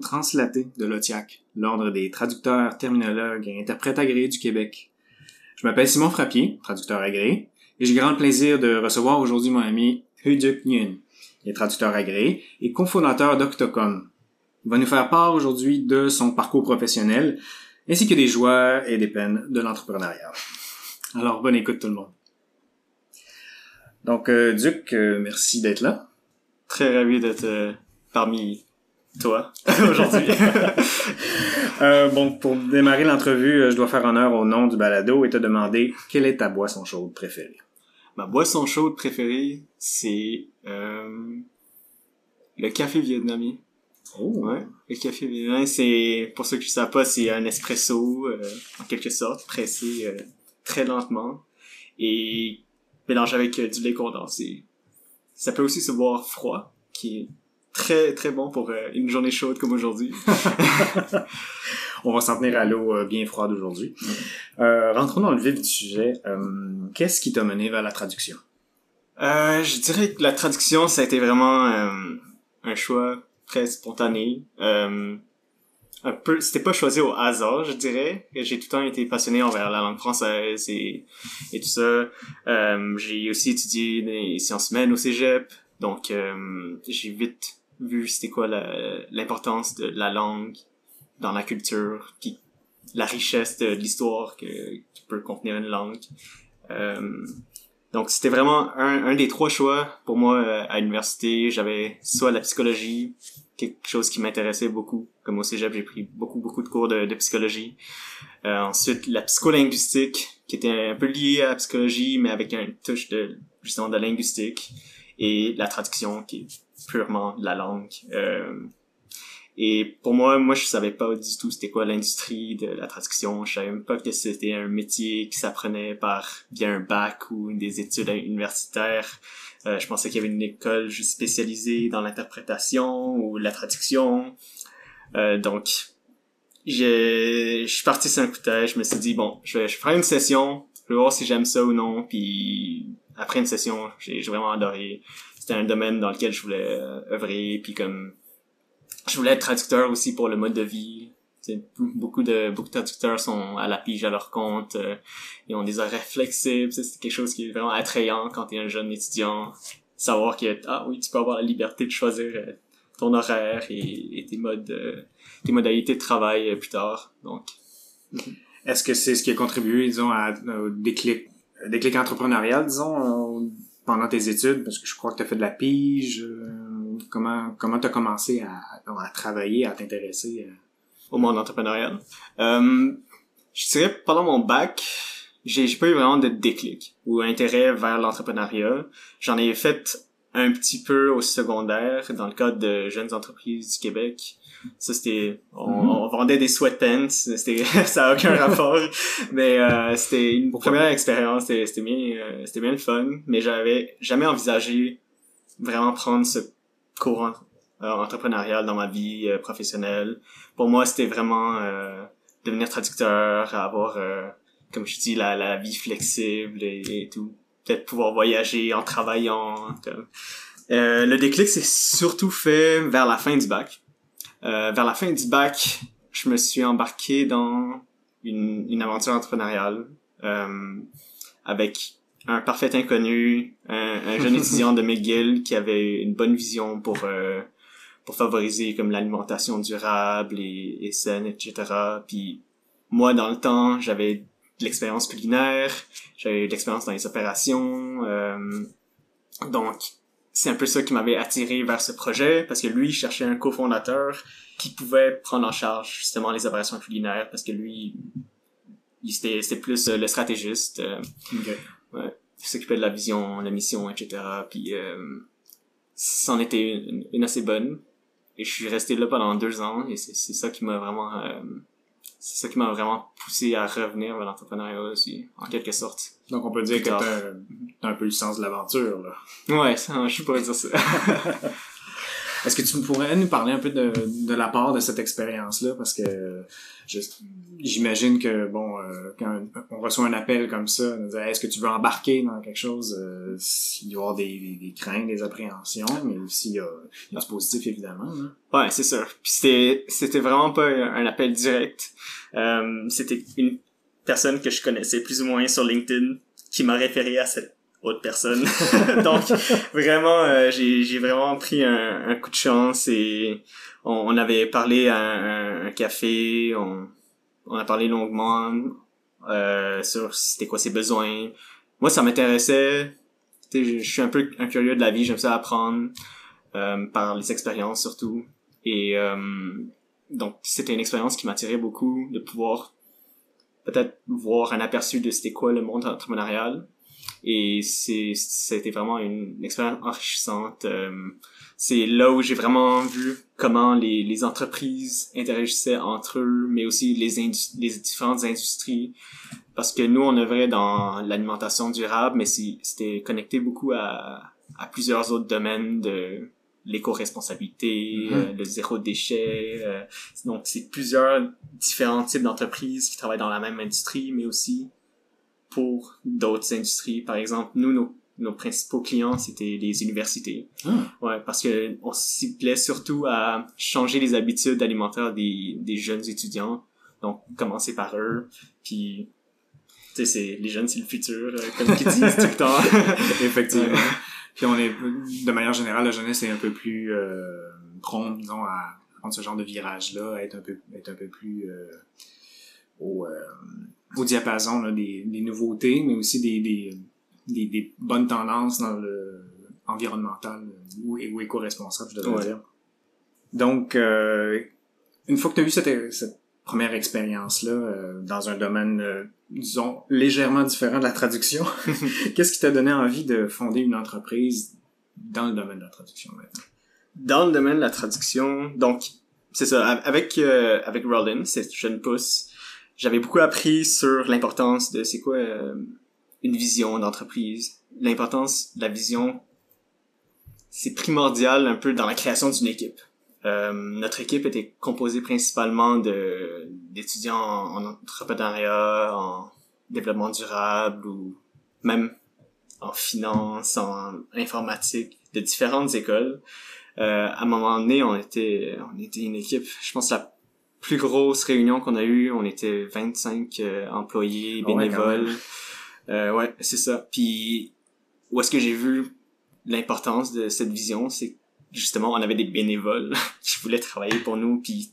translaté de l'OTIAC, l'Ordre des traducteurs, terminologues et interprètes agréés du Québec. Je m'appelle Simon Frappier, traducteur agréé, et j'ai grand plaisir de recevoir aujourd'hui mon ami Huduk Nguyen, qui est traducteur agréé et cofondateur d'Octocom. Il va nous faire part aujourd'hui de son parcours professionnel, ainsi que des joies et des peines de l'entrepreneuriat. Alors, bonne écoute tout le monde. Donc, euh, Duc, euh, merci d'être là. Très ravi d'être euh, parmi toi aujourd'hui. Euh, bon, pour démarrer l'entrevue, euh, je dois faire honneur au nom du balado et te demander quelle est ta boisson chaude préférée? Ma boisson chaude préférée, c'est euh, le café vietnamien. Oh, Ouais, le café vietnamien, c'est pour ceux qui ne savent pas, c'est un espresso euh, en quelque sorte, pressé euh, très lentement et mélangé avec euh, du lait condensé. Ça peut aussi se boire froid, qui est très très bon pour euh, une journée chaude comme aujourd'hui. On va s'en tenir à l'eau euh, bien froide aujourd'hui. Euh, rentrons dans le vif du sujet. Euh, Qu'est-ce qui t'a mené vers la traduction? Euh, je dirais que la traduction, ça a été vraiment un choix très spontané. Euh, un peu, c'était pas choisi au hasard, je dirais. J'ai tout le temps été passionné envers la langue française et, et tout ça. J'ai aussi étudié les sciences humaines au cégep, donc j'ai vite vu c'était quoi l'importance de la langue dans la culture, puis la richesse de l'histoire que, qui peut contenir une langue. Euh, donc c'était vraiment un, un des trois choix pour moi euh, à l'université. J'avais soit la psychologie, quelque chose qui m'intéressait beaucoup. Comme au cégep, j'ai pris beaucoup, beaucoup de cours de, de psychologie. Euh, ensuite, la psycholinguistique, qui était un peu liée à la psychologie, mais avec une touche de, justement, de linguistique. Et la traduction, qui est purement de la langue. Euh, et pour moi, moi, je savais pas du tout c'était quoi l'industrie de la traduction. Je savais même pas que c'était un métier qui s'apprenait par via un bac ou des études universitaires. Euh, je pensais qu'il y avait une école juste spécialisée dans l'interprétation ou la traduction. Euh, donc, je suis parti sur un coup de tête. Je me suis dit, bon, je vais, je faire une session. Je vais voir si j'aime ça ou non. Puis, après une session, j'ai vraiment adoré. C'était un domaine dans lequel je voulais euh, œuvrer. Puis comme, je voulais être traducteur aussi pour le mode de vie. Tu sais, beaucoup de beaucoup de traducteurs sont à la pige à leur compte. euh, ils ont des horaires flexibles. C'est quelque chose qui est vraiment attrayant quand tu es un jeune étudiant. Savoir que ah oui, tu peux avoir la liberté de choisir euh, ton horaire et, et tes modes euh, tes modalités de travail euh, plus tard. Donc Est-ce que c'est ce qui a contribué, disons, à, au déclic, déclic entrepreneurial, disons, euh, pendant tes études? Parce que je crois que tu as fait de la pige. euh, comment comment tu as commencé à, à travailler, à t'intéresser? euh? au monde entrepreneurial. Euh, je dirais pendant mon bac, j'ai pas eu vraiment de déclic ou intérêt vers l'entrepreneuriat. J'en ai fait un petit peu au secondaire dans le cadre de jeunes entreprises du Québec. Ça c'était on, Mhm. on vendait des sweatpants, c'était ça a aucun rapport, mais euh, c'était une première expérience, c'était c'était bien euh, c'était bien le fun, mais j'avais jamais envisagé vraiment prendre ce courant euh, entrepreneurial dans ma vie euh, professionnelle pour moi, c'était vraiment euh, devenir traducteur, avoir, euh, comme je dis, la, la vie flexible et, et tout. Peut-être pouvoir voyager en travaillant. comme. Euh, le déclic s'est surtout fait vers la fin du bac. Euh, vers la fin du bac, je me suis embarqué dans une, une aventure entrepreneuriale euh, avec un parfait inconnu, un, un jeune étudiant de McGill qui avait une bonne vision pour euh, pour favoriser comme l'alimentation durable et, et saine, etc. Puis moi, dans le temps, j'avais de l'expérience culinaire, j'avais de l'expérience dans les opérations, euh, donc c'est un peu ça qui m'avait attiré vers ce projet parce que lui il cherchait un cofondateur qui pouvait prendre en charge justement les opérations culinaires parce que lui il c'était c'était plus euh, le stratégiste euh, s'occupait de la vision, la mission, etc. Puis euh, c'en était une, une assez bonne. Et je suis resté là pendant deux ans et c'est c'est ça qui m'a vraiment euh, c'est ça qui m'a vraiment poussé à revenir vers l'entrepreneuriat aussi, en quelque sorte. Donc on peut dire que t'as t'as un peu le sens de l'aventure, là. Ouais, ça, je pas dire ça. Est-ce que tu pourrais nous parler un peu de, de la part de cette expérience-là? Parce que j'imagine que, bon, euh, quand on reçoit un appel comme ça, est-ce que tu veux embarquer dans quelque chose? Euh, il y avoir des, des, craintes, des appréhensions, mais aussi il y a, il y a du positif, évidemment. hein? Ouais, c'est sûr. Puis c'était vraiment pas un appel direct. Euh, c'était une personne que je connaissais plus ou moins sur LinkedIn qui m'a référé à cette autre personne. Donc vraiment, euh, j'ai vraiment pris un, un coup de chance et on, on avait parlé à un, un café, on on a parlé longuement euh, sur c'était quoi ses besoins. Moi, ça m'intéressait. Je suis un peu un curieux de la vie, j'aime ça apprendre euh, par les expériences surtout. Et euh, donc, c'était une expérience qui m'attirait beaucoup de pouvoir peut-être voir un aperçu de c'était quoi le monde entrepreneurial. Et c'est, c'était vraiment une expérience enrichissante. Euh, c'est là où j'ai vraiment vu comment les, les entreprises interagissaient entre eux, mais aussi les, indus- les différentes industries. Parce que nous, on œuvrait dans l'alimentation durable, mais c'était connecté beaucoup à, à plusieurs autres domaines de l'éco-responsabilité, Mhm. euh, le zéro déchet. euh, donc, c'est plusieurs différents types d'entreprises qui travaillent dans la même industrie, mais aussi pour d'autres industries. Par exemple, nous, nos, nos principaux clients, c'était les universités. Ah. Ouais, parce que on s'y plaît surtout à changer les habitudes alimentaires des, des jeunes étudiants. Donc, commencer par eux, puis tu sais, c'est les jeunes, c'est le futur, euh, comme ils disent tout le temps. Effectivement. Puis on est, de manière générale, la jeunesse est un peu plus euh, prompte, disons, à prendre ce genre de virage-là, à être un peu, être un peu plus euh, au, euh, au diapason là, des, des nouveautés, mais aussi des, des, des, des bonnes tendances dans le environnemental ou, ou éco-responsable, je devrais Ouais. dire. Donc, euh, une fois que tu as eu cette, cette première expérience-là euh, dans un domaine, euh, disons, légèrement différent de la traduction, qu'est-ce qui t'a donné envie de fonder une entreprise dans le domaine de la traduction maintenant? dans le domaine de la traduction, donc c'est ça, avec euh, avec Rollin, cette jeune pousse, j'avais beaucoup appris sur l'importance de c'est quoi euh, une vision d'entreprise, l'importance de la vision, c'est primordial un peu dans la création d'une équipe. Euh, notre équipe était composée principalement de d'étudiants en, en entrepreneuriat, en développement durable ou même en finance, en informatique, de différentes écoles. Euh, à un moment donné, on était, on était une équipe. Je pense la plus grosse réunion qu'on a eue, on était 25 euh, employés, Ah bénévoles. euh, ouais, c'est ça. Puis où est-ce que j'ai vu l'importance de cette vision, c'est justement on avait des bénévoles qui voulaient travailler pour nous. Puis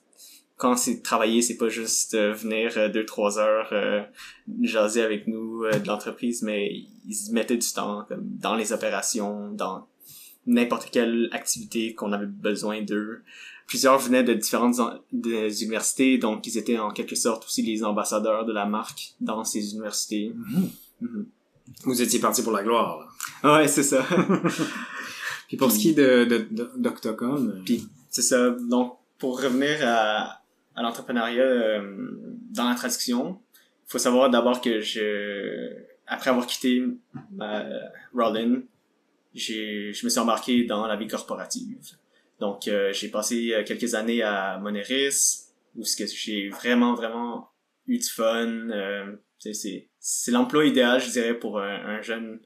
quand c'est travailler, c'est pas juste euh, venir euh, deux trois heures euh, jaser avec nous de l'entreprise, mais ils mettaient du temps comme dans les opérations, dans n'importe quelle activité qu'on avait besoin d'eux. Plusieurs venaient de différentes en- des universités, donc ils étaient en quelque sorte aussi les ambassadeurs de la marque dans ces universités. Mhm. Vous étiez parti pour la gloire. là. Ouais, c'est ça. Puis pour ce qui est de, de, de- d'Octocom, euh, Puis c'est ça. Donc pour revenir à, à l'entrepreneuriat euh, dans la traduction, il faut savoir d'abord que je, après avoir quitté ma Rollin, j'ai, je me suis embarqué dans la vie corporative. Donc euh, j'ai passé euh, quelques années à Moneris où j'ai vraiment vraiment eu du fun. Euh, c'est, c'est, l'emploi idéal, je dirais, pour un, un jeune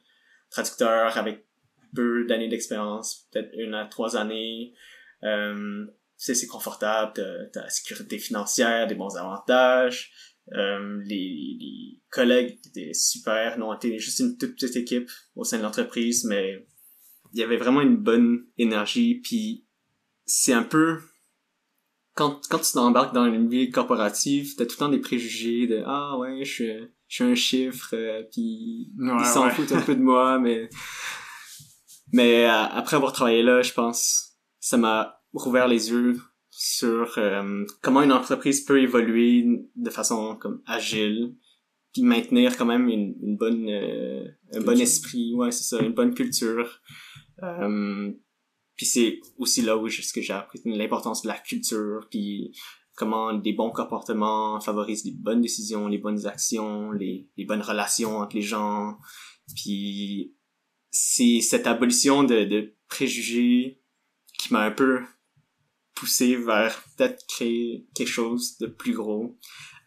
traducteur avec peu d'années d'expérience, peut-être une à trois années. Euh, c'est confortable, t'as, la sécurité financière, des bons avantages. Euh, les, les collègues étaient super. Non, on était juste une toute petite équipe au sein de l'entreprise, mais il y avait vraiment une bonne énergie. Puis c'est un peu quand quand tu t'embarques dans une vie corporative, t'as tout le temps des préjugés de ah ouais, je suis je suis un chiffre, euh, puis Ouais, ils s'en ouais. foutent un peu de moi, mais mais euh, après avoir travaillé là, je pense ça m'a rouvert les yeux sur euh, comment une entreprise peut évoluer de façon comme agile puis maintenir quand même une, une bonne euh, un bon esprit. Ouais c'est ça une bonne culture. Euh, puis c'est aussi là où je- ce que j'ai appris l'importance de la culture puis comment des bons comportements favorisent les bonnes décisions les bonnes actions les, les bonnes relations entre les gens puis c'est cette abolition de, de préjugés qui m'a un peu poussé vers peut-être créer quelque chose de plus gros.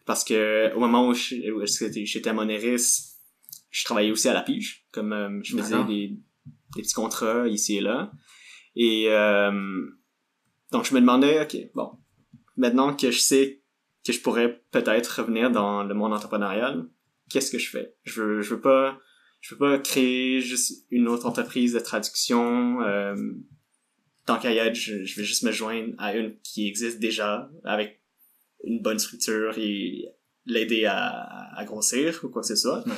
Parce que au moment où j'étais à Monéris, je travaillais aussi à la pige, comme euh, je faisais des, des petits contrats ici et là. Et euh, donc je me demandais, ok, bon, maintenant que je sais que je pourrais peut-être revenir dans le monde entrepreneurial, qu'est-ce que je fais? Je veux, je veux pas, je veux pas créer juste une autre entreprise de traduction. Euh, tant qu'à y être, je, je vais juste me joindre à une qui existe déjà avec une bonne structure et l'aider à, à grossir ou quoi que ce soit. Ouais.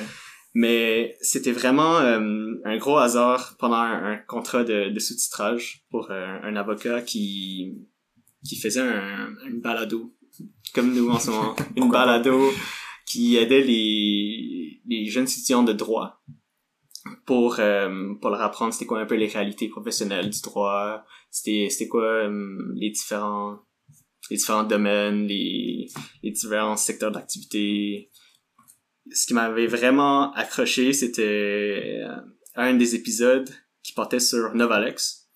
Mais c'était vraiment euh, un gros hasard pendant un, un contrat de, de sous-titrage pour euh, un avocat qui qui faisait un, une balado, comme nous en ce moment, une balado qui aidait les, les jeunes étudiants de droit pour euh, pour leur apprendre c'était quoi un peu les réalités professionnelles du droit, c'était c'était quoi euh, les différents les différents domaines, les les différents secteurs d'activité. Ce qui m'avait vraiment accroché, c'était euh, un des épisodes qui portait sur Novalex.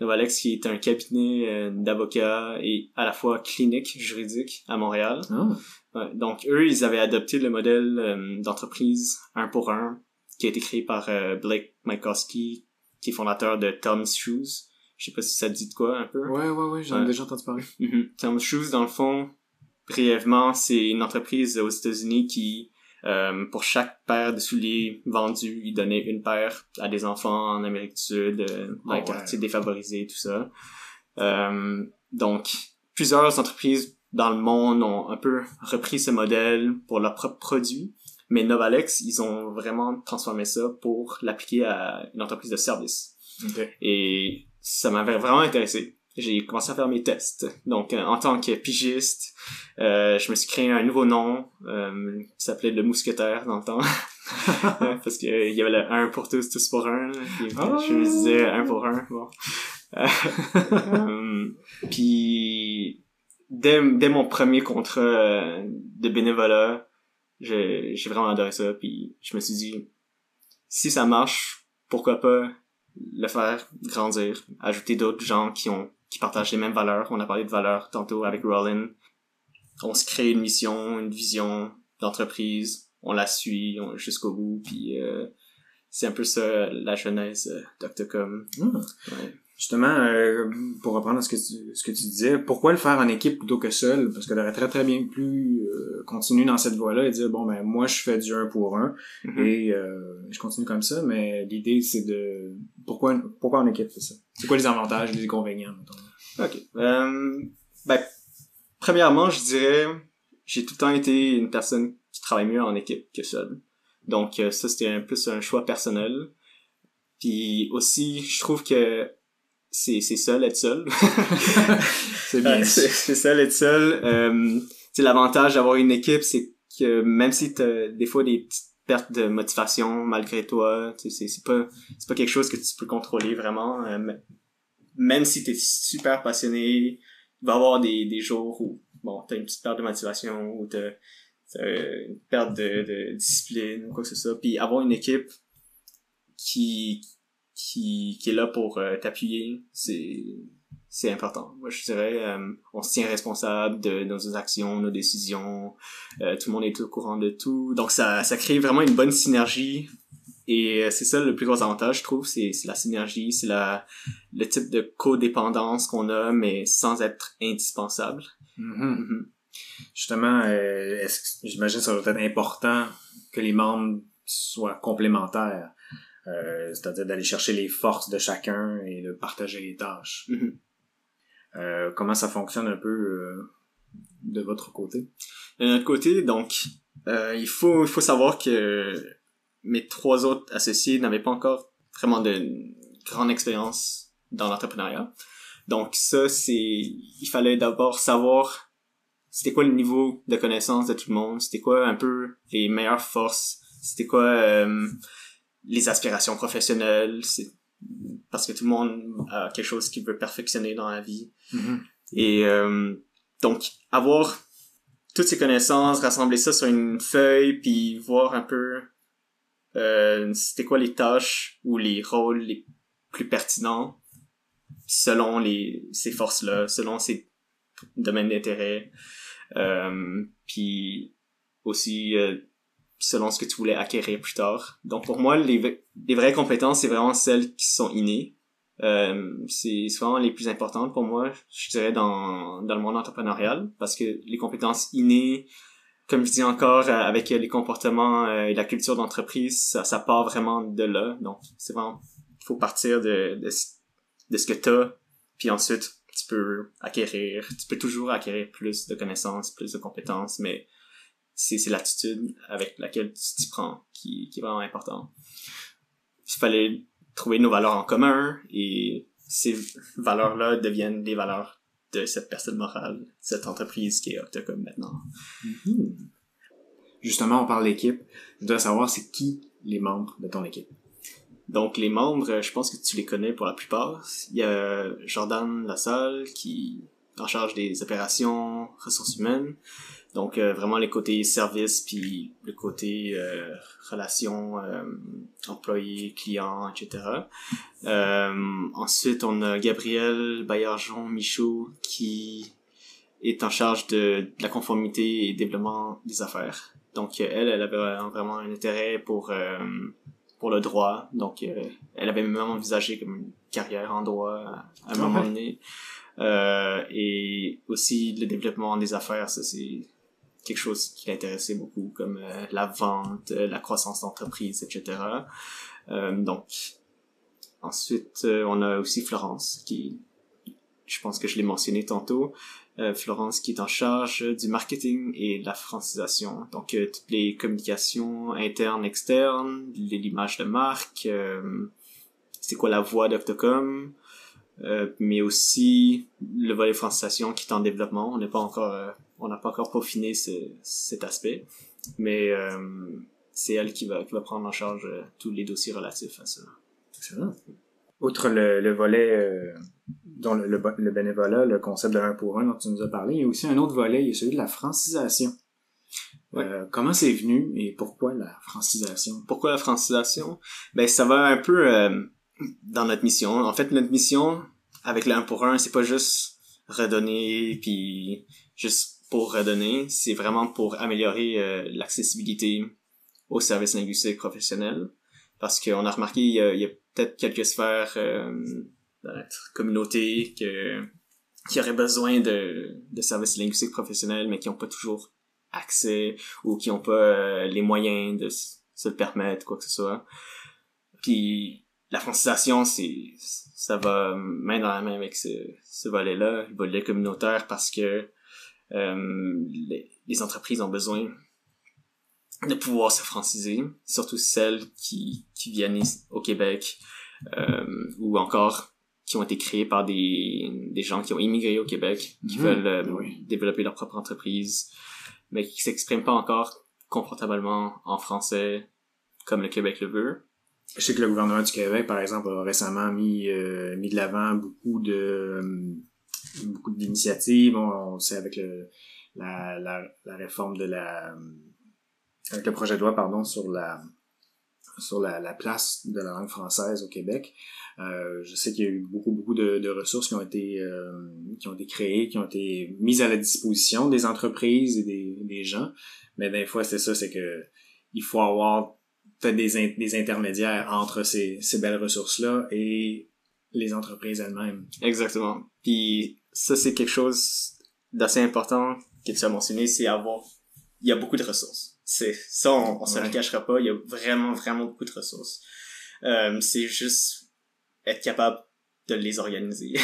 Novalex qui est un cabinet euh, d'avocats et à la fois clinique juridique à Montréal. Ah. Donc eux, ils avaient adopté le modèle euh, d'entreprise un pour un qui a été créé par Blake Mykowski, qui est fondateur de Tom's Shoes. Je sais pas si ça te dit de quoi un peu. Ouais, ouais, ouais, j'en ai déjà entendu parler. Mhm. Tom's Shoes, dans le fond, brièvement, c'est une entreprise aux États-Unis qui, euh, pour chaque paire de souliers vendus, il donnait une paire à des enfants en Amérique du Sud, euh, dans les Oh, ouais. quartiers défavorisés, tout ça. Euh, donc, plusieurs entreprises dans le monde ont un peu repris ce modèle pour leurs propres produits, mais Novalex, ils ont vraiment transformé ça pour l'appliquer à une entreprise de service. Et ça m'avait vraiment intéressé. J'ai commencé à faire mes tests. Donc, euh, en tant que pigiste, euh, je me suis créé un nouveau nom euh, qui s'appelait le mousquetaire dans le temps. Parce que euh, y avait le un pour tous, tous pour un. Puis, Ah! Je me disais un pour un. Bon. Euh, puis, dès, dès mon premier contrat euh, de bénévolat, j'ai j'ai vraiment adoré ça. Puis, je me suis dit, si ça marche, pourquoi pas le faire grandir, ajouter d'autres gens qui ont qui partagent les mêmes valeurs. On a parlé de valeurs tantôt avec Rollin. On se crée une mission, une vision d'entreprise, on la suit jusqu'au bout, puis euh, c'est un peu ça la genèse euh, d'Octocom. Hmm. Ouais. Justement, euh, pour reprendre ce que, tu, ce que tu disais, pourquoi le faire en équipe plutôt que seul? Parce que aurait très très bien pu euh, continuer dans cette voie-là et dire, bon, ben moi je fais du un pour un Mhm. et euh, je continue comme ça, mais l'idée c'est de... Pourquoi, pourquoi en équipe, c'est ça? C'est quoi les avantages les inconvénients? mettons? Ok. Euh, ben, premièrement, je dirais, j'ai tout le temps été une personne qui travaille mieux en équipe que seule. Donc euh, ça, c'était un plus un choix personnel. Puis aussi, je trouve que c'est c'est seul être seul. C'est bien. C'est ça, être seul. Euh, l'avantage d'avoir une équipe, c'est que même si t'as des fois des petites pertes de motivation malgré toi, c'est c'est pas c'est pas quelque chose que tu peux contrôler vraiment. euh, même si t'es super passionné, il va y avoir des, des jours où bon t'as une petite perte de motivation ou t'as t'as une perte de, de discipline ou quoi que ce soit. Puis avoir une équipe qui qui qui est là pour euh, t'appuyer, c'est c'est important. Moi, je dirais, euh, on se tient responsable de nos actions, nos décisions. euh, tout le monde est au courant de tout. Donc, ça, ça crée vraiment une bonne synergie. Et c'est ça le plus gros avantage, je trouve, c'est c'est la synergie, c'est la le type de codépendance qu'on a, mais sans être indispensable. Mhm. Mhm. Justement, euh, est-ce que j'imagine que ça doit être important que les membres soient complémentaires. Euh, c'est-à-dire d'aller chercher les forces de chacun et de partager les tâches. Mhm. Euh, comment ça fonctionne un peu euh, de votre côté? De notre côté, donc, euh, il faut il faut savoir que mes trois autres associés n'avaient pas encore vraiment de grande expérience dans l'entrepreneuriat. Donc ça, c'est il fallait d'abord savoir c'était quoi le niveau de connaissance de tout le monde, c'était quoi un peu les meilleures forces, c'était quoi euh, les aspirations professionnelles, c'est parce que tout le monde a quelque chose qu'il veut perfectionner dans la vie. Et euh, donc, avoir toutes ces connaissances, rassembler ça sur une feuille, puis voir un peu euh, c'était quoi les tâches ou les rôles les plus pertinents. selon les ces forces-là, selon ces domaines d'intérêt, euh, puis aussi euh, selon ce que tu voulais acquérir plus tard. Donc pour moi, les, vraies compétences, c'est vraiment celles qui sont innées. Euh, c'est souvent les plus importantes pour moi, je dirais, dans, dans le monde entrepreneurial, parce que les compétences innées, comme je dis encore, euh, avec les comportements euh, et la culture d'entreprise, ça, ça part vraiment de là. Donc, c'est vraiment, il faut partir de, de, de ce que t'as, puis ensuite, tu peux acquérir, tu peux toujours acquérir plus de connaissances, plus de compétences, mais c'est, c'est l'attitude avec laquelle tu t'y prends qui, qui est vraiment important. Il fallait trouver nos valeurs en commun et ces valeurs-là deviennent des valeurs de cette personne morale, cette entreprise qui est Octocom maintenant. Mhm. Justement, on parle d'équipe. Je dois savoir c'est qui les membres de ton équipe? Donc les membres, je pense que tu les connais pour la plupart. Il y a Jordan Lassalle qui est en charge des opérations ressources humaines. Donc euh, vraiment les côtés service puis le côté euh, relation euh, employé client etc. Euh, ensuite on a Gabriel Bayarjon Michaud qui est en charge de, de, la conformité et développement des affaires. Donc elle elle avait vraiment un intérêt pour pour le droit. Donc elle avait même envisagé comme une carrière en droit à, un moment donné. et aussi le développement des affaires, ça c'est quelque chose qui l'intéressait beaucoup, comme euh, la vente, euh, la croissance d'entreprise, etc. Euh, donc, ensuite, on a aussi Florence, qui, je pense que je l'ai mentionné tantôt, Florence qui est en charge du marketing et de la francisation. Donc, toutes les communications internes, externes, l'image de marque, c'est quoi la voix d'Octocom, mais aussi le volet francisation qui est en développement. On n'est pas encore on n'a pas encore peaufiné ce, cet aspect, mais euh, c'est elle qui va, qui va prendre en charge euh, tous les dossiers relatifs à ça. Excellent. Outre le, le volet euh, dont le, le, bénévolat, le concept de 1 pour 1 dont tu nous as parlé, il y a aussi un autre volet, il y a celui de la francisation. Euh, comment c'est venu et pourquoi la francisation? Pourquoi la francisation? Ben, ça va un peu euh, dans notre mission. En fait, notre mission avec le 1 pour 1, c'est pas juste redonner puis juste pour redonner, c'est vraiment pour améliorer euh, l'accessibilité aux services linguistiques professionnels. Parce qu'on a remarqué, il y a, peut-être quelques sphères euh, dans notre communauté que, qui auraient besoin de, de services linguistiques professionnels, mais qui n'ont pas toujours accès ou qui n'ont pas euh, les moyens de se le permettre, quoi que ce soit. Puis la francisation, c'est ça va main dans la main avec ce, ce volet-là, le volet communautaire, parce que euh, les, les, entreprises ont besoin de pouvoir se franciser, surtout celles qui, qui viennent au Québec euh, ou encore qui ont été créées par des, des gens qui ont immigré au Québec, qui mmh. veulent euh, développer leur propre entreprise, mais qui s'expriment pas encore confortablement en français comme le Québec le veut. Je sais que le gouvernement du Québec, par exemple, a récemment mis, euh, mis de l'avant beaucoup de beaucoup d'initiatives. On, sait avec le, la, la, la, réforme de la... avec le projet de loi, pardon, sur la sur la, la place de la langue française au Québec. Euh, je sais qu'il y a eu beaucoup, beaucoup de, de ressources qui ont été euh, qui ont été créées, qui ont été mises à la disposition des entreprises et des, des gens. Mais des fois, c'est ça, c'est que il faut avoir peut-être des, des intermédiaires entre ces, ces belles ressources-là et les entreprises elles-mêmes. Exactement. Puis ça, c'est quelque chose d'assez important que tu as mentionné, c'est avoir... Il y a beaucoup de ressources. C'est ça, on, on se le cachera pas. Il y a vraiment, vraiment beaucoup de ressources. Euh, c'est juste être capable de les organiser.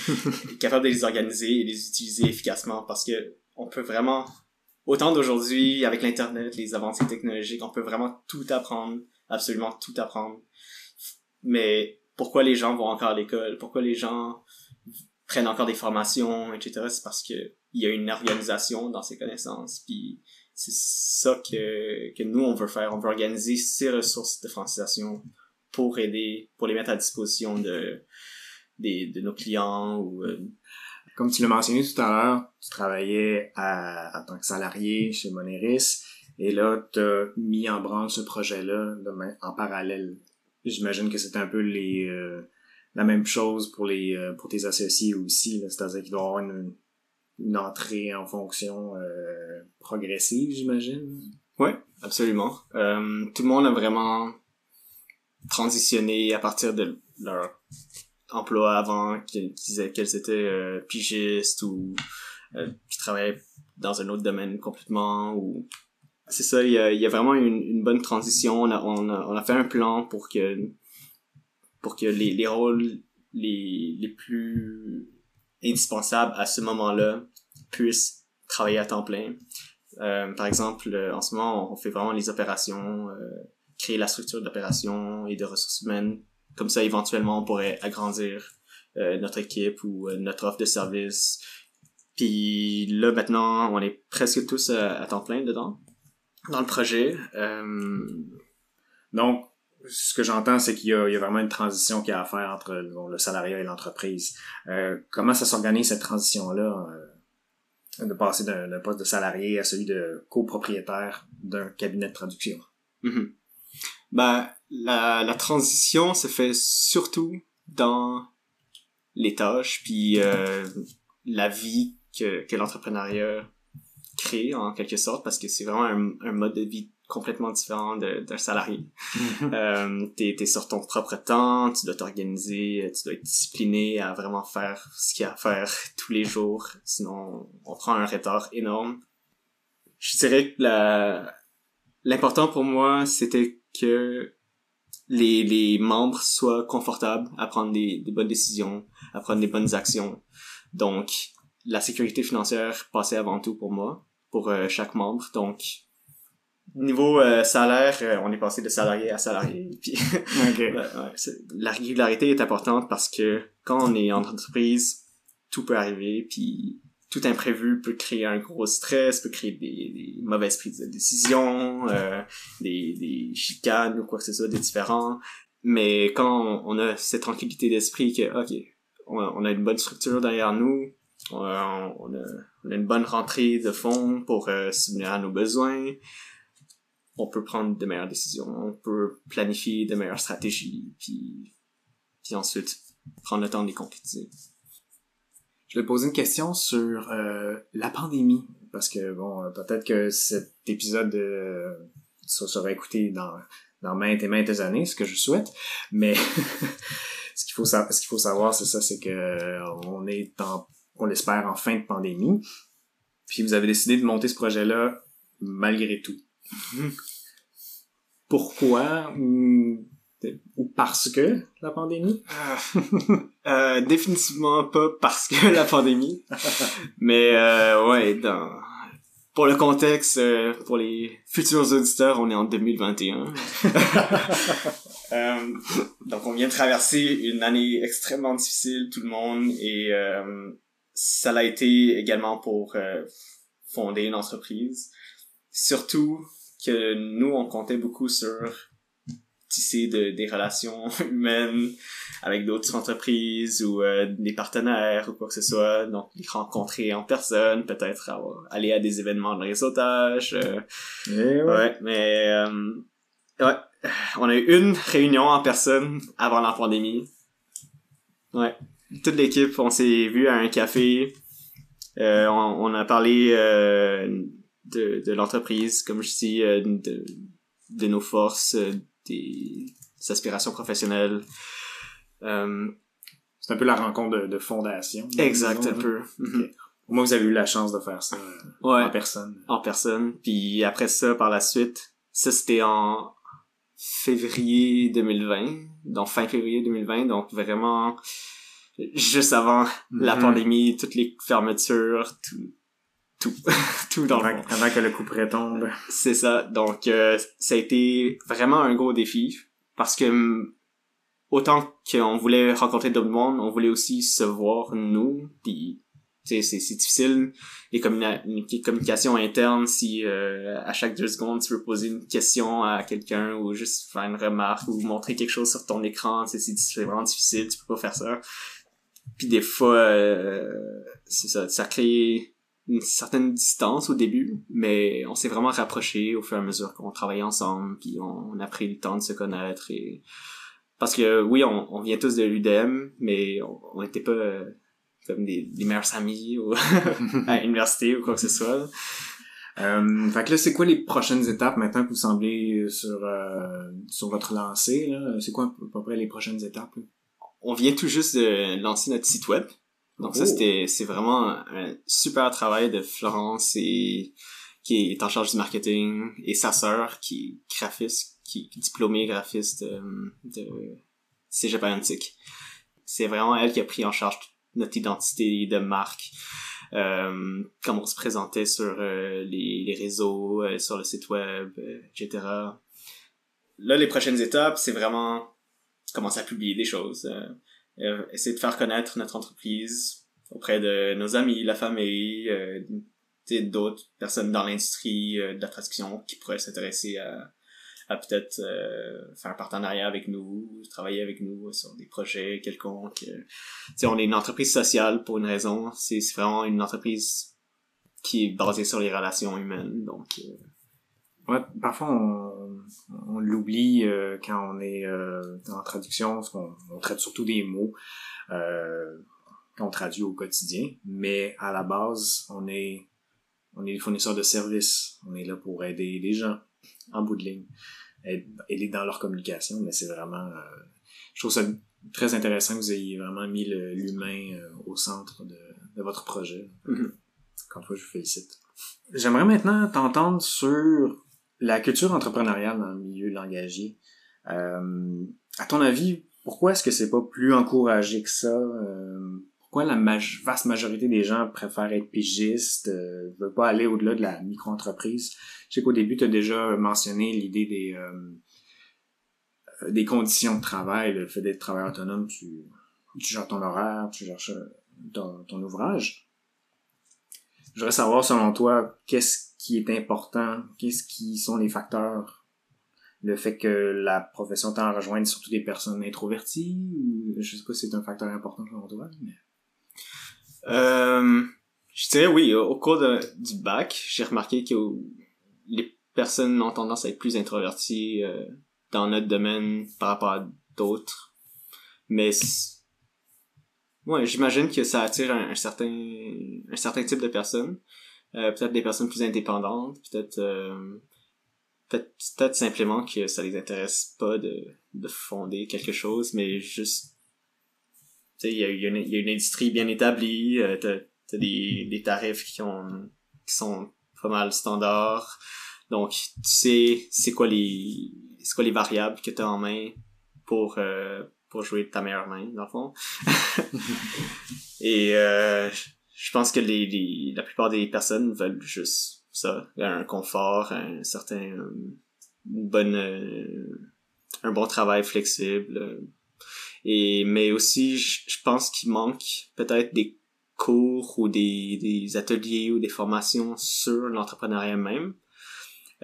capable de les organiser et les utiliser efficacement parce que on peut vraiment, autant d'aujourd'hui, avec l'Internet, les avancées technologiques, on peut vraiment tout apprendre, absolument tout apprendre. Mais pourquoi les gens vont encore à l'école? Pourquoi les gens prennent encore des formations, etc., c'est parce que il y a une organisation dans ces connaissances. Puis c'est ça que, que nous, on veut faire. On veut organiser ces ressources de francisation pour aider, pour les mettre à disposition de, des, de nos clients ou... Comme tu l'as mentionné tout à l'heure, tu travaillais en tant que salarié chez Moneris et là, tu as mis en branle ce projet-là en parallèle. J'imagine que c'est un peu. Euh, la même chose pour les euh, pour tes associés aussi, c'est-à-dire qu'il doit y avoir une, une entrée en fonction euh, progressive, j'imagine. Ouais, absolument. Euh, tout le monde a vraiment transitionné à partir de leur emploi avant qu'ils qu'elles étaient euh, pigistes ou euh, qui travaillaient dans un autre domaine complètement ou c'est ça il y a, vraiment une, bonne transition. On a, fait un plan pour que pour que les, les rôles les les plus indispensables à ce moment-là puissent travailler à temps plein. Euh, par exemple en ce moment on fait vraiment les opérations créer la structure d'opération et de ressources humaines comme ça, éventuellement, on pourrait agrandir euh, notre équipe ou euh, notre offre de service. Puis là, maintenant, on est presque tous à, à temps plein dedans, dans le projet. Euh, Donc, ce que j'entends, c'est qu'il y, a, il y a vraiment une transition qu'il y a à faire entre bon, le salariat et l'entreprise. Euh, comment ça s'organise cette transition-là, euh, de passer d'un poste de salarié à celui de copropriétaire d'un cabinet de traduction? mhm. Ben, la, la transition se fait surtout dans les tâches, puis euh, la vie que, que l'entrepreneuriat crée, en quelque sorte, parce que c'est vraiment un, un mode de vie complètement différent de- d'un salarié. Euh, t'es, t'es sur ton propre temps, tu dois t'organiser, tu dois être discipliné à vraiment faire ce qu'il y a à faire tous les jours, sinon on prend un retard énorme. Je dirais que la, l'important pour moi, c'était que les, les membres soient confortables à prendre des, des bonnes décisions, à prendre des bonnes actions. Donc, la sécurité financière passait avant tout pour moi, pour euh, chaque membre. Donc, niveau euh, salaire, euh, on est passé de salarié à salarié. Puis. Ouais, la régularité est importante parce que quand on est en entreprise, tout peut arriver, puis tout imprévu peut créer un gros stress, peut créer des, des mauvaises prises de décision, euh, des, des chicanes ou quoi que ce soit, des différents. Mais quand on, a cette tranquillité d'esprit que, ok, on a, on a une bonne structure derrière nous, on a, on a, on a une bonne rentrée de fonds pour euh, subvenir à nos besoins, on peut prendre de meilleures décisions, on peut planifier de meilleures stratégies, puis, puis ensuite prendre le temps de les concrétiser. Je vais te poser une question sur euh, la pandémie. Parce que, bon, euh, peut-être que cet épisode euh, ça sera écouté dans, dans maintes et maintes années, ce que je souhaite. Mais ce qu'il faut, sa- faut savoir, c'est ça, c'est que euh, on est en, on l'espère, en fin de pandémie. Puis vous avez décidé de monter ce projet-là malgré tout. Pourquoi ou, ou parce que la pandémie? Euh, définitivement pas parce que la pandémie, mais euh, ouais, dans... pour le contexte, euh, pour les futurs auditeurs, on est en 2021. Euh, donc on vient de traverser une année extrêmement difficile, tout le monde, et euh, ça l'a été également pour euh, fonder une entreprise. Surtout que nous, on comptait beaucoup sur tisser de, des relations humaines avec d'autres entreprises ou euh, des partenaires ou quoi que ce soit. Donc, les rencontrer en personne, peut-être aller à des événements de réseautage. euh, Eh ouais. mais euh, ouais, on a eu une réunion en personne avant la pandémie. Ouais, toute l'équipe, on s'est vu à un café. Euh, on, on a parlé euh, de, de l'entreprise, comme je dis, euh, de, de nos forces, des aspirations professionnelles. Euh, C'est un peu la rencontre de, de fondation. exact, un peu. Mhm. Au moins, vous avez eu la chance de faire ça euh, Ouais. en personne. en personne. Puis après ça, par la suite, ça c'était en février 2020, donc fin février 2020, donc vraiment juste avant la Mhm. pandémie, toutes les fermetures, tout, tout, tout dans le Avant, monde. avant que le coup tombe. C'est ça. Donc, euh, ça a été vraiment un gros défi parce que hum, autant qu'on voulait rencontrer d'autres monde, on voulait aussi se voir nous. Puis, c'est c'est difficile les, communa- communications internes si euh, à chaque deux secondes tu veux poser une question à quelqu'un ou juste faire une remarque ou montrer quelque chose sur ton écran. c'est vraiment difficile, tu peux pas faire ça. Puis des fois, euh, c'est ça, ça crée une certaine distance au début, mais on s'est vraiment rapprochés au fur et à mesure qu'on travaillait ensemble, puis on, a pris le temps de se connaître et parce que oui, on, vient tous de l'UDM, mais on n'était pas euh, comme des, meilleurs amis ou à l'université ou quoi que ce soit. Euh, fait que là, c'est quoi les prochaines étapes maintenant que vous semblez sur, euh, sur votre lancée? C'est quoi à peu près les prochaines étapes? On vient tout juste de lancer notre site web. Donc ça, Oh. c'était c'est vraiment un super travail de Florence et qui est en charge du marketing et sa sœur qui est graphiste, qui est diplômée graphiste euh, de Cégep Atlantique. C'est vraiment elle qui a pris en charge notre identité de marque, euh, comment on se présentait sur euh, les, les réseaux, euh, sur le site web, etc. Là, les prochaines étapes, c'est vraiment commencer à publier des choses, essayer de faire connaître notre entreprise auprès de nos amis, la famille, euh, d'autres personnes dans l'industrie euh, de la traduction qui pourraient s'intéresser à, à peut-être euh, faire un partenariat avec nous, travailler avec nous sur des projets quelconques. Euh, tu sais, on est une entreprise sociale pour une raison. C'est vraiment une entreprise qui est basée sur les relations humaines. Donc, euh, Ouais, parfois on, on l'oublie euh, quand on est euh, en traduction, parce qu'on on traite surtout des mots euh, qu'on traduit au quotidien, mais à la base, on est on est des fournisseurs de services. On est là pour aider les gens en bout de ligne, aide- aider dans leur communication, mais c'est vraiment euh, je trouve ça très intéressant que vous ayez vraiment mis l'humain euh, au centre de, de votre projet. Mhm. Encore une fois, je vous félicite. J'aimerais maintenant t'entendre sur la culture entrepreneuriale dans le milieu langagier. Euh, à ton avis, pourquoi est-ce que c'est pas plus encouragé que ça? Euh, pourquoi la vaste majorité des gens préfèrent être pigistes, euh, veulent pas aller au-delà de la micro-entreprise? Je sais qu'au début, tu as déjà mentionné l'idée des, euh, des conditions de travail, le fait d'être travailleur autonome, tu, tu gères ton horaire, tu gères ton, ton ouvrage. Je voudrais savoir, selon toi, qu'est-ce qui est important, qu'est-ce qui sont les facteurs, le fait que la profession t'en rejoigne surtout des personnes introverties, ou je sais pas si c'est un facteur important selon toi, mais... Euh, je dirais oui, au cours du bac, j'ai remarqué que les personnes ont tendance à être plus introverties euh, dans notre domaine par rapport à d'autres. Mais ouais, j'imagine que ça attire un certain un certain type de personnes. Euh, peut-être des personnes plus indépendantes, peut-être euh, peut-être peut-être simplement que ça les intéresse pas de, de fonder quelque chose, mais juste tu sais, il y a, y a une- industrie bien établie, euh, t'as, t'as des, des tarifs qui, ont, qui sont pas mal standards. Donc, tu sais, c'est quoi les, c'est quoi les variables que t'as en main pour, euh, pour jouer de ta meilleure main, dans le fond? Et, euh, je pense que les, les, la plupart des personnes veulent juste ça, un confort, un certain, une bonne, euh, un bon travail flexible, et mais aussi je, je pense qu'il manque peut-être des cours ou des, des ateliers ou des formations sur l'entrepreneuriat même.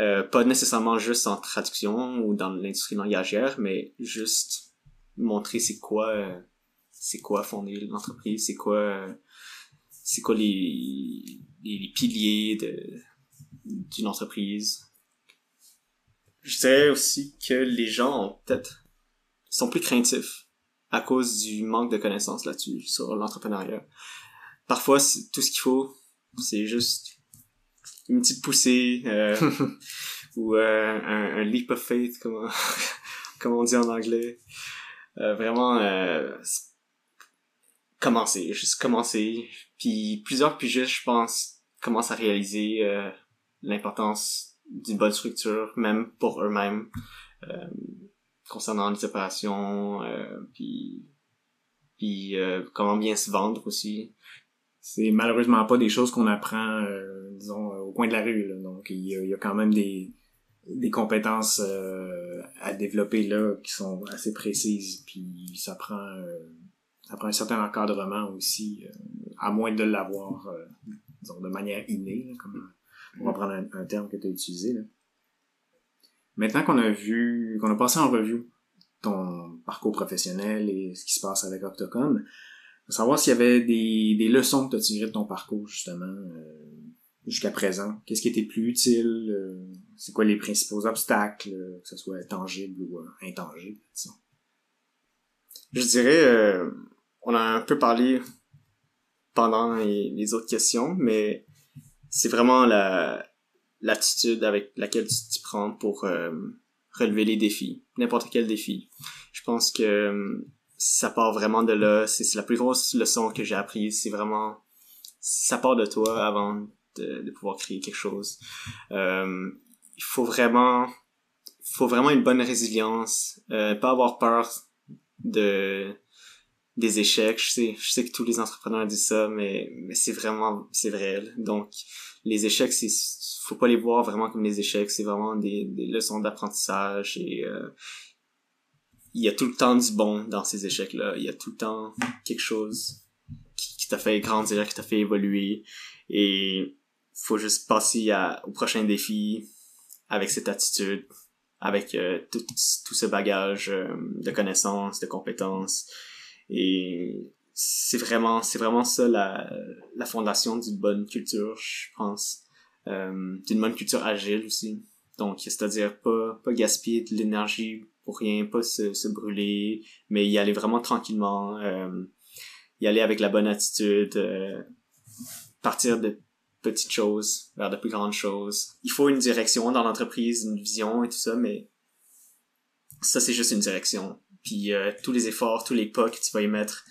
Euh, pas nécessairement juste en traduction ou dans l'industrie langagière mais juste montrer c'est quoi euh, c'est quoi fonder l'entreprise c'est quoi euh, c'est quoi les, les, les piliers de d'une entreprise? Je dirais aussi que les gens ont peut-être sont plus craintifs à cause du manque de connaissances là-dessus, sur l'entrepreneuriat. Parfois, tout ce qu'il faut, c'est juste une petite poussée, euh, ou euh, un, un leap of faith, comme, on- comme on dit en anglais. Euh, vraiment, euh, commencer, juste commencer. Puis plusieurs pigistes, je pense, commencent à réaliser euh, l'importance d'une bonne structure, même pour eux-mêmes. Euh, concernant les opérations, euh, puis, puis euh, comment bien se vendre aussi. C'est malheureusement pas des choses qu'on apprend, euh, disons, euh, au coin de la rue. Là. Donc, il y, y a quand même des, des compétences à développer là qui sont assez précises. Puis ça prend, ça prend un certain encadrement aussi, euh, à moins de l'avoir, euh, disons, de manière innée, là, comme on va prendre un, un terme que tu as utilisé. Là. Maintenant qu'on a vu, qu'on a passé en revue ton parcours professionnel et ce qui se passe avec Octocom, savoir s'il y avait des, des leçons que tu as tirées de ton parcours, justement, euh, jusqu'à présent. Qu'est-ce qui était plus utile? euh, c'est quoi les principaux obstacles, euh, que ce soit tangible ou euh, intangible, disons? Je dirais, euh, on a un peu parlé pendant les, autres questions, mais c'est vraiment la l'attitude avec laquelle tu t'y prends pour euh, relever les défis, n'importe quel défi. Je pense que euh, ça part vraiment de là. C'est la plus grosse leçon que j'ai apprise. C'est vraiment ça part de toi avant de, de pouvoir créer quelque chose. Euh, il faut vraiment, faut vraiment une bonne résilience, euh, pas avoir peur de des échecs. Je sais, je sais que tous les entrepreneurs disent ça, mais mais c'est vraiment, c'est vrai. Donc les échecs, c'est faut pas les voir vraiment comme des échecs. C'est vraiment des, des leçons d'apprentissage et euh, il y a tout le temps du bon dans ces échecs-là. Il y a tout le temps quelque chose qui, qui t'a fait grandir, qui t'a fait évoluer. Et faut juste passer à, au prochain défi avec cette attitude, avec euh, tout, tout ce bagage euh, de connaissances, de compétences. Et c'est vraiment, c'est vraiment ça la, la fondation d'une bonne culture, je pense. Euh, d'une bonne culture agile aussi. Donc, c'est-à-dire pas, pas gaspiller de l'énergie pour rien, pas se, se brûler, mais y aller vraiment tranquillement, euh, y aller avec la bonne attitude, euh, partir de petites choses vers de plus grandes choses. Il faut une direction dans l'entreprise, une vision et tout ça, mais ça c'est juste une direction. Puis euh, tous les efforts, tous les pas que tu vas y mettre,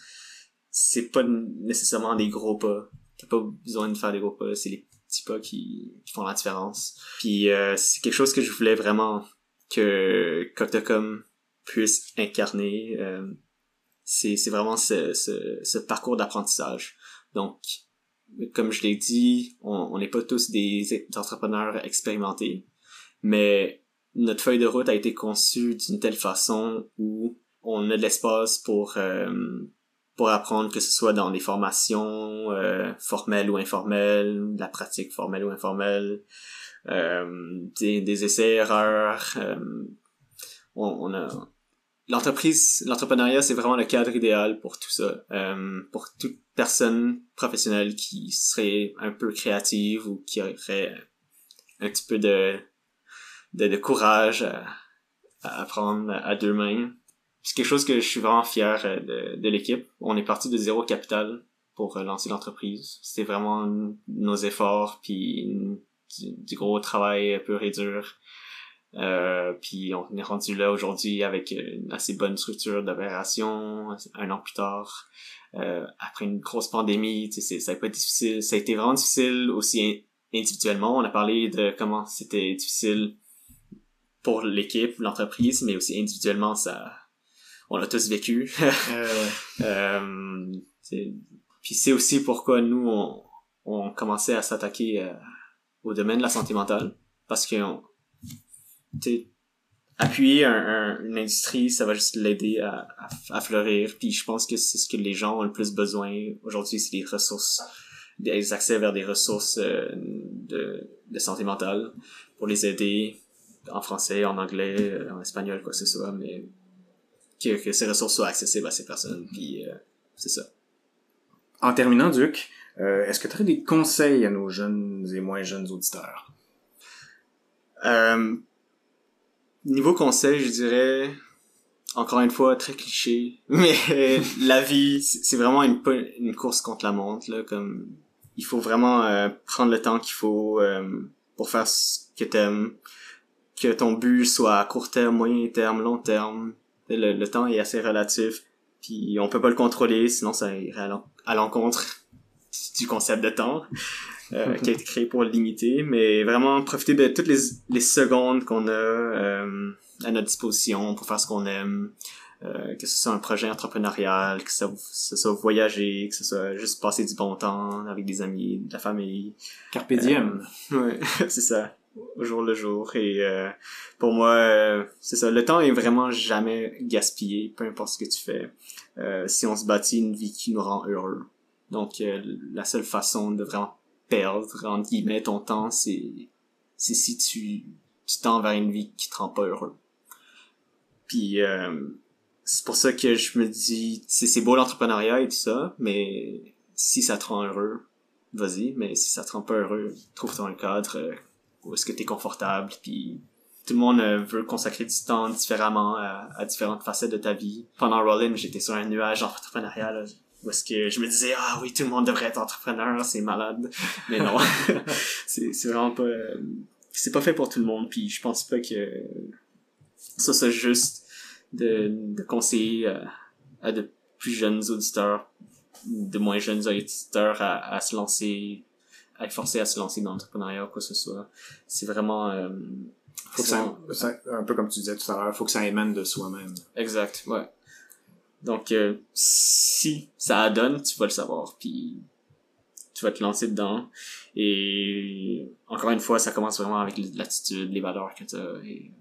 c'est pas nécessairement des gros pas. T'as pas besoin de faire des gros pas, c'est les petits pas qui, font la différence. Puis euh, c'est quelque chose que je voulais vraiment que Coctocom puisse incarner. Euh, c'est, c'est vraiment ce, ce, ce parcours d'apprentissage. Donc, comme je l'ai dit, on n'est pas tous des entrepreneurs expérimentés, mais notre feuille de route a été conçue d'une telle façon où on a de l'espace pour euh, pour apprendre que ce soit dans des formations euh, formelles ou informelles, de la pratique formelle ou informelle, euh, des, des essais erreurs. Euh, on, on, a l'entreprise, l'entrepreneuriat, c'est vraiment le cadre idéal pour tout ça. Euh, pour toute personne professionnelle qui serait un peu créative ou qui aurait un petit peu de de, de courage à, à apprendre à deux mains c'est quelque chose que je suis vraiment fier euh, de, de l'équipe. On est parti de zéro capital pour euh, lancer l'entreprise. C'était vraiment nos efforts, puis du, gros travail pur et dur. Euh, puis on est rendu là aujourd'hui avec une assez bonne structure d'opération un an plus tard. Euh, après une grosse pandémie, ça a pas difficile. Ça a été vraiment difficile aussi individuellement. On a parlé de comment c'était difficile pour l'équipe, l'entreprise, mais aussi individuellement, ça on l'a tous vécu. euh, puis c'est aussi pourquoi nous, on, on commençait à s'attaquer euh, au domaine de la santé mentale. Parce que appuyer un, une industrie, ça va juste l'aider à, à, fleurir. Puis je pense que c'est ce que les gens ont le plus besoin aujourd'hui, c'est des ressources, des accès vers des ressources euh, de, de santé mentale pour les aider en français, en anglais, en espagnol, quoi que ce soit. Mais que, que, ces ressources soient accessibles à ces personnes. Puis euh, c'est ça. En terminant, Duc, euh, est-ce que tu aurais des conseils à nos jeunes et moins jeunes auditeurs? Euh, niveau conseil, je dirais, encore une fois, très cliché, mais la vie, c'est vraiment une, une course contre la montre. Là, comme il faut vraiment euh, prendre le temps qu'il faut euh, pour faire ce que t'aimes, que ton but soit à court terme, moyen terme, long terme, le, le, temps est assez relatif, puis on peut pas le contrôler, sinon ça irait à l'encontre du concept de temps euh, qui a été créé pour le limiter, mais vraiment profiter de toutes les, les secondes qu'on a euh, à notre disposition pour faire ce qu'on aime, euh, que ce soit un projet entrepreneurial, que ce soit voyager, que ce soit juste passer du bon temps avec des amis, de la famille. Carpe diem. ouais, c'est ça au jour le jour. Et euh, pour moi, euh, c'est ça. Le temps est vraiment jamais gaspillé, peu importe ce que tu fais. Euh, si on se bâtit une vie qui nous rend heureux. Donc la seule façon de vraiment perdre entre guillemets ton temps, c'est c'est si tu tu tends vers une vie qui te rend pas heureux. Puis c'est pour ça que je me dis c'est beau l'entrepreneuriat et tout ça, mais si ça te rend heureux, vas-y, mais si ça te rend pas heureux, trouve-toi un cadre où est-ce que t'es confortable, puis tout le monde euh, veut consacrer du temps différemment à, à différentes facettes de ta vie. Pendant Rollin, j'étais sur un nuage entrepreneurial où est-ce que je me disais ah oui tout le monde devrait être entrepreneur c'est malade mais non c'est c'est vraiment pas euh, c'est pas fait pour tout le monde puis je pense pas que ça c'est juste de, de conseiller à, de plus jeunes auditeurs de moins jeunes auditeurs à, se lancer être forcé à se lancer dans l'entrepreneuriat ou quoi que ce soit c'est vraiment euh, faut que ça, ça- un peu comme tu disais tout à l'heure, faut que ça émane de soi-même. Exact, ouais. Donc, euh, si ça donne, tu vas le savoir, puis tu vas te lancer dedans. Et encore une fois, ça commence vraiment avec l'attitude, les valeurs que tu as, et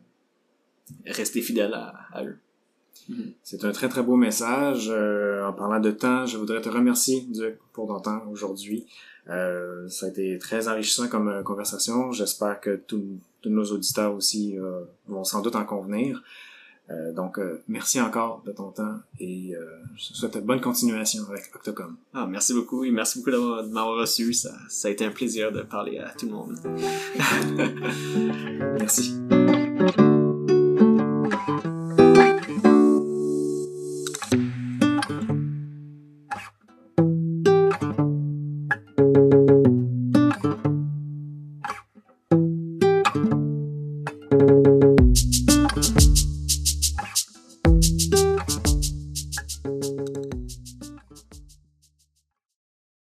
rester fidèle à, à eux. C'est un très très beau message. Euh, en parlant de temps, je voudrais te remercier Duc pour ton temps aujourd'hui. Euh, ça a été très enrichissant comme euh, conversation. J'espère que tous nos auditeurs aussi euh, vont sans doute en convenir. Euh, donc, euh, merci encore de ton temps et euh, je te souhaite bonne continuation avec Octocom. Ah, merci beaucoup, et merci beaucoup d'avoir- de m'avoir reçu. Ça, ça a été un plaisir de parler à tout le monde. Merci.